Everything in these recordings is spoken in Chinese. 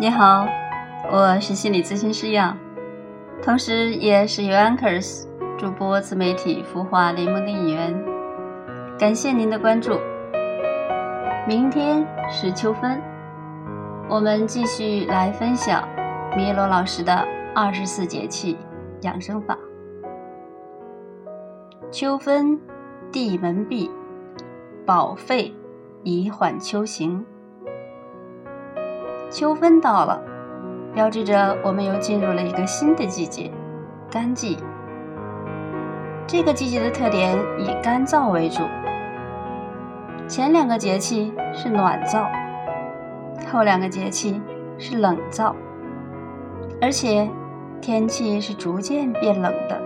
你好，我是心理咨询师杨，同时也是 u Anchors 主播自媒体孵化联盟的一员。感谢您的关注。明天是秋分，我们继续来分享米罗老师的二十四节气养生法。秋分，地门闭，保肺，以缓秋行。秋分到了，标志着我们又进入了一个新的季节——干季。这个季节的特点以干燥为主，前两个节气是暖燥，后两个节气是冷燥，而且天气是逐渐变冷的。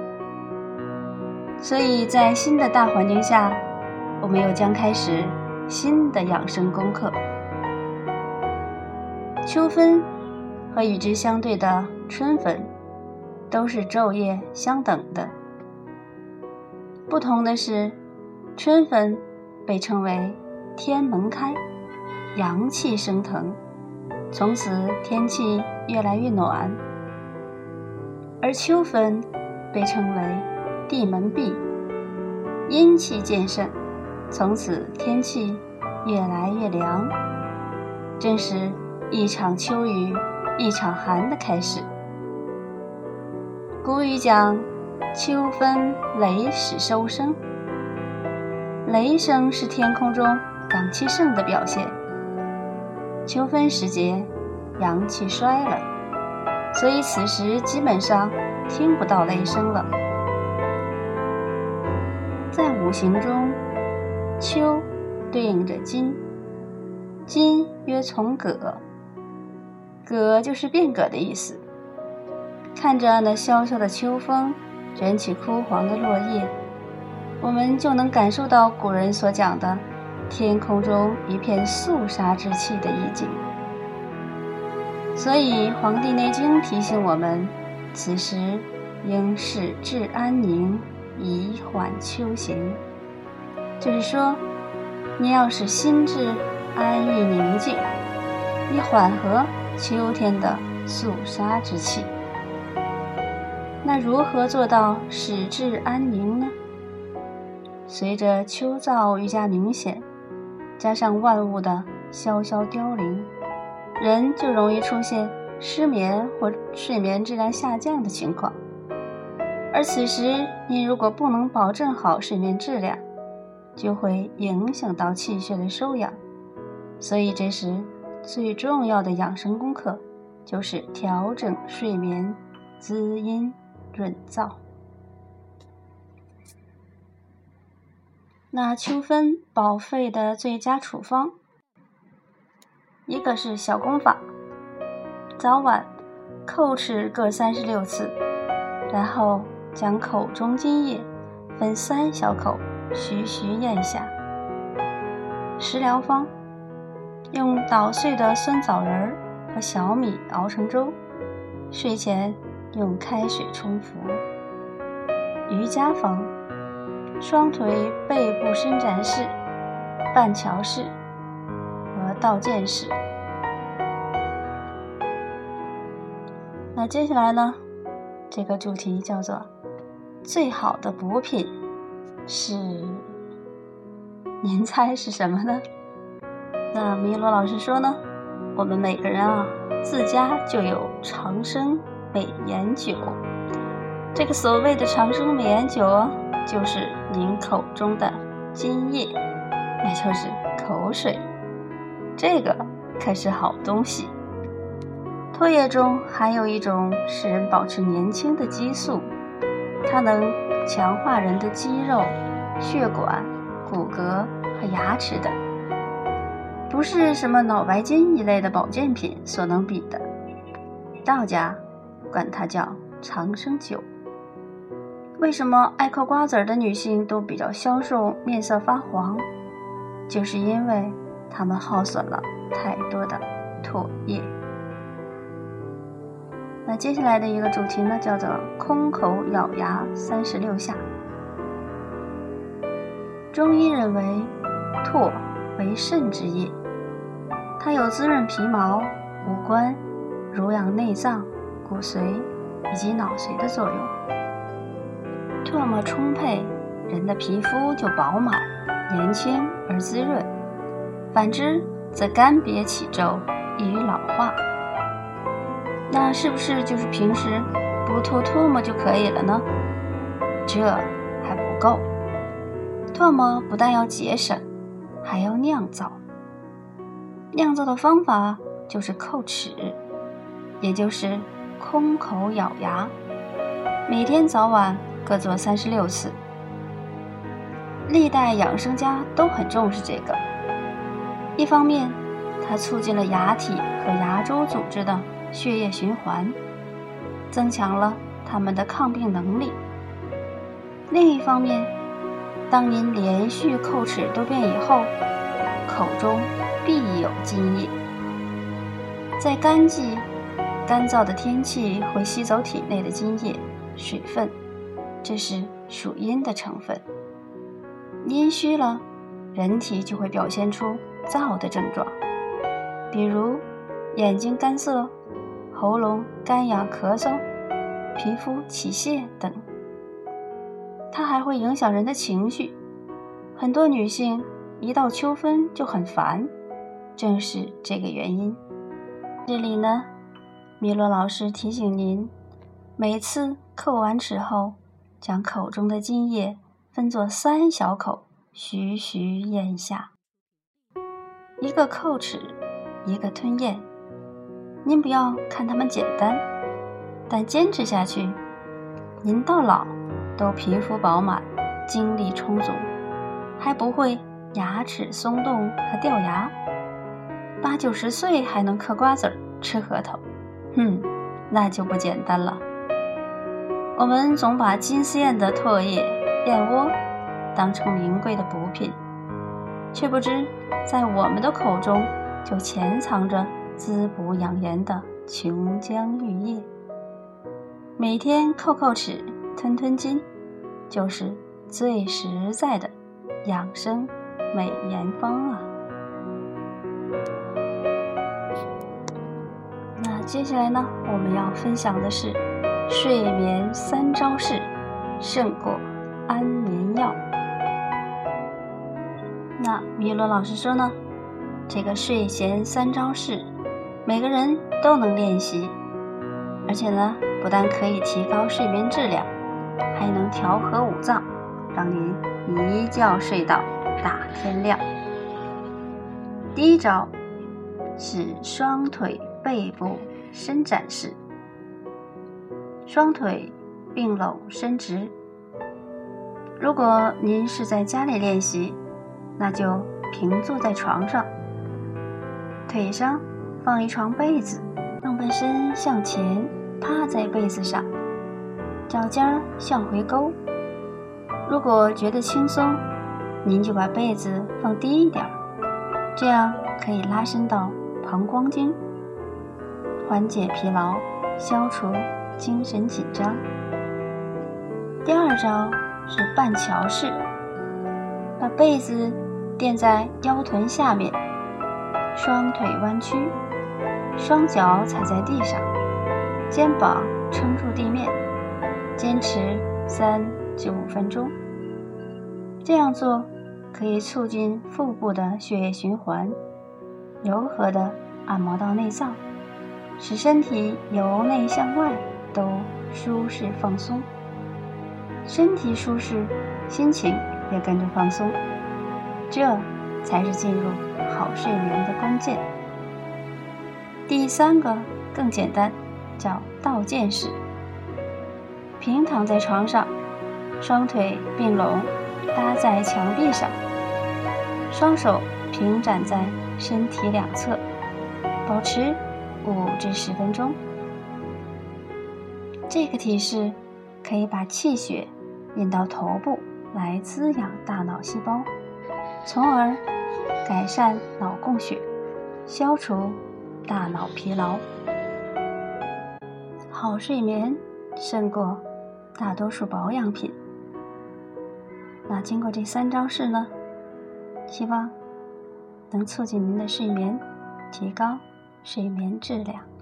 所以在新的大环境下，我们又将开始新的养生功课。秋分和与之相对的春分，都是昼夜相等的。不同的是，春分被称为天门开，阳气升腾，从此天气越来越暖；而秋分被称为地门闭，阴气渐盛，从此天气越来越凉。正是。一场秋雨，一场寒的开始。古语讲：“秋分雷始收声。”雷声是天空中阳气盛的表现。秋分时节，阳气衰了，所以此时基本上听不到雷声了。在五行中，秋对应着金，金曰从葛。葛就是变革的意思。看着那萧萧的秋风卷起枯黄的落叶，我们就能感受到古人所讲的“天空中一片肃杀之气”的意境。所以，《黄帝内经》提醒我们，此时应使志安宁，以缓秋行。就是说，你要使心智安逸宁静，以缓和。秋天的肃杀之气，那如何做到使志安宁呢？随着秋燥愈加明显，加上万物的萧萧凋零，人就容易出现失眠或睡眠质量下降的情况。而此时，你如果不能保证好睡眠质量，就会影响到气血的收养。所以这时。最重要的养生功课，就是调整睡眠，滋阴润燥。那秋分保肺的最佳处方，一个是小功法：早晚叩齿各三十六次，然后将口中津液分三小口，徐徐咽下。食疗方。用捣碎的酸枣仁儿和小米熬成粥，睡前用开水冲服。瑜伽房：双腿背部伸展式、半桥式和倒剑式。那接下来呢？这个主题叫做“最好的补品”，是您猜是什么呢？那米罗老师说呢，我们每个人啊，自家就有长生美颜酒。这个所谓的长生美颜酒，就是您口中的津液，也就是口水。这个可是好东西。唾液中含有一种使人保持年轻的激素，它能强化人的肌肉、血管、骨骼和牙齿等。不是什么脑白金一类的保健品所能比的，道家管它叫长生酒。为什么爱嗑瓜子的女性都比较消瘦、面色发黄？就是因为她们耗损了太多的唾液。那接下来的一个主题呢，叫做空口咬牙三十六下。中医认为，唾为肾之液。它有滋润皮毛、五官、濡养内脏、骨髓以及脑髓的作用。唾沫充沛，人的皮肤就饱满、年轻而滋润；反之，则干瘪起皱，易于老化。那是不是就是平时不吐唾沫就可以了呢？这还不够，唾沫不但要节省，还要酿造。酿造的方法就是叩齿，也就是空口咬牙，每天早晚各做三十六次。历代养生家都很重视这个，一方面，它促进了牙体和牙周组织的血液循环，增强了它们的抗病能力；另一方面，当您连续叩齿多遍以后，口中。必有津液，在干季、干燥的天气会吸走体内的津液、水分，这是属阴的成分。阴虚了，人体就会表现出燥的症状，比如眼睛干涩、喉咙干痒、咳嗽、皮肤起屑等。它还会影响人的情绪，很多女性一到秋分就很烦。正是这个原因。这里呢，米洛老师提醒您：每次叩完齿后，将口中的津液分作三小口，徐徐咽下。一个叩齿，一个吞咽。您不要看它们简单，但坚持下去，您到老都皮肤饱满，精力充足，还不会牙齿松动和掉牙。八九十岁还能嗑瓜子儿、吃核桃，哼，那就不简单了。我们总把金丝燕的唾液、燕窝当成名贵的补品，却不知在我们的口中就潜藏着滋补养颜的琼浆玉液。每天叩叩齿、吞吞金，就是最实在的养生美颜方啊！接下来呢，我们要分享的是睡眠三招式，胜过安眠药。那米罗老师说呢，这个睡前三招式，每个人都能练习，而且呢，不但可以提高睡眠质量，还能调和五脏，让您一觉睡到大天亮。第一招是双腿背部。伸展式，双腿并拢伸直。如果您是在家里练习，那就平坐在床上，腿上放一床被子，上半身向前趴在被子上，脚尖向回勾。如果觉得轻松，您就把被子放低一点，这样可以拉伸到膀胱经。缓解疲劳，消除精神紧张。第二招是半桥式，把被子垫在腰臀下面，双腿弯曲，双脚踩在地上，肩膀撑住地面，坚持三至五分钟。这样做可以促进腹部的血液循环，柔和的按摩到内脏。使身体由内向外都舒适放松，身体舒适，心情也跟着放松，这才是进入好睡眠的关键。第三个更简单，叫倒箭式。平躺在床上，双腿并拢搭在墙壁上，双手平展在身体两侧，保持。五至十分钟，这个体式可以把气血引到头部来滋养大脑细胞，从而改善脑供血，消除大脑疲劳。好睡眠胜过大多数保养品。那经过这三招式呢，希望能促进您的睡眠，提高。睡眠质量。